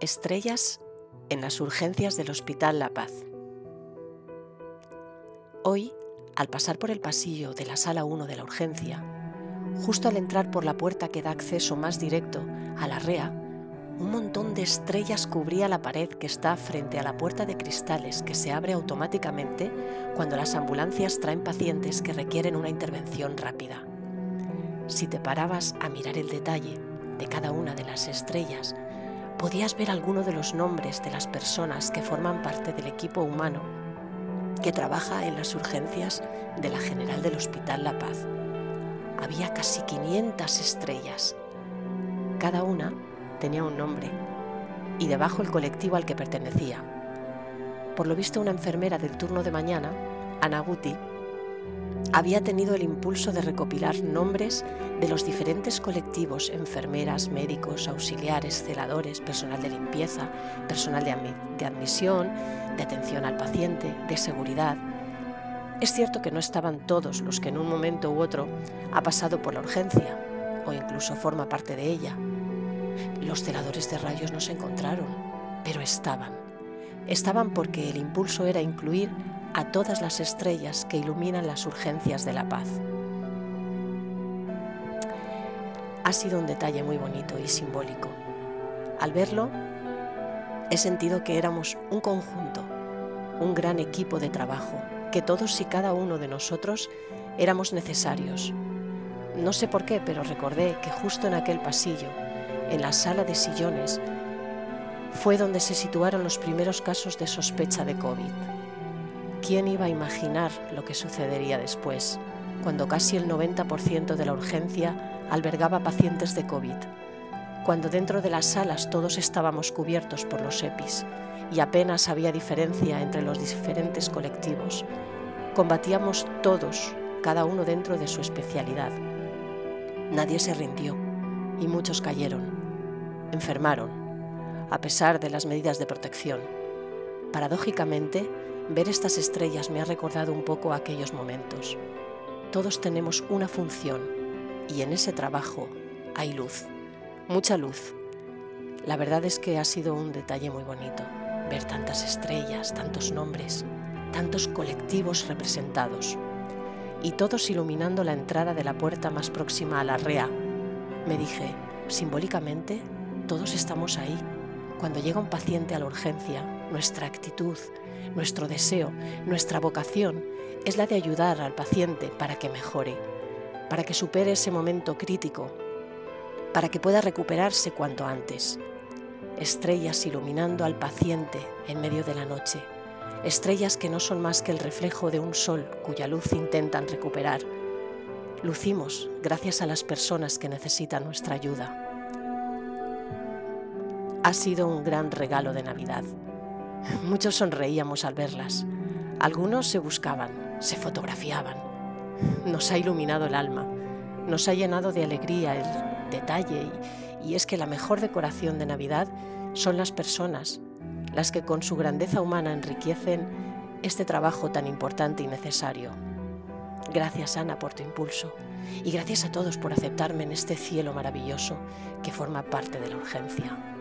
Estrellas en las urgencias del Hospital La Paz. Hoy, al pasar por el pasillo de la sala 1 de la urgencia, justo al entrar por la puerta que da acceso más directo a la REA, un montón de estrellas cubría la pared que está frente a la puerta de cristales que se abre automáticamente cuando las ambulancias traen pacientes que requieren una intervención rápida. Si te parabas a mirar el detalle de cada una de las estrellas, podías ver alguno de los nombres de las personas que forman parte del equipo humano que trabaja en las urgencias de la General del Hospital La Paz. Había casi 500 estrellas. Cada una tenía un nombre y debajo el colectivo al que pertenecía. Por lo visto, una enfermera del turno de mañana, Ana Guti, había tenido el impulso de recopilar nombres de los diferentes colectivos, enfermeras, médicos, auxiliares, celadores, personal de limpieza, personal de, admisión, de atención al paciente, de seguridad. Es cierto que no estaban todos los que en un momento u otro ha pasado por la urgencia o incluso forma parte de ella. Los celadores de rayos no se encontraron, pero estaban. Estaban porque el impulso era incluir a todas las estrellas que iluminan las urgencias de la paz. Ha sido un detalle muy bonito y simbólico. Al verlo, he sentido que éramos un conjunto, un gran equipo de trabajo, que todos y cada uno de nosotros éramos necesarios. No sé por qué, pero recordé que justo en aquel pasillo, en la sala de sillones, fue donde se situaron los primeros casos de sospecha de COVID. ¿Quién iba a imaginar lo que sucedería después, cuando casi el 90% de la urgencia albergaba pacientes de COVID? Cuando dentro de las salas todos estábamos cubiertos por los EPIs y apenas había diferencia entre los diferentes colectivos. Combatíamos todos, cada uno dentro de su especialidad. Nadie se rindió y muchos cayeron, enfermaron, a pesar de las medidas de protección. Paradójicamente, Ver estas estrellas me ha recordado un poco aquellos momentos. Todos tenemos una función y en ese trabajo hay luz, mucha luz. La verdad es que ha sido un detalle muy bonito ver tantas estrellas, tantos nombres, tantos colectivos representados y todos iluminando la entrada de la puerta más próxima a la REA. Me dije, simbólicamente, todos estamos ahí. Cuando llega un paciente a la urgencia, nuestra actitud, nuestro deseo, nuestra vocación es la de ayudar al paciente para que mejore, para que supere ese momento crítico, para que pueda recuperarse cuanto antes. Estrellas iluminando al paciente en medio de la noche, estrellas que no son más que el reflejo de un sol cuya luz intentan recuperar. Lucimos gracias a las personas que necesitan nuestra ayuda. Ha sido un gran regalo de Navidad. Muchos sonreíamos al verlas. Algunos se buscaban, se fotografiaban. Nos ha iluminado el alma, nos ha llenado de alegría el detalle y, y es que la mejor decoración de Navidad son las personas, las que con su grandeza humana enriquecen este trabajo tan importante y necesario. Gracias Ana por tu impulso y gracias a todos por aceptarme en este cielo maravilloso que forma parte de la urgencia.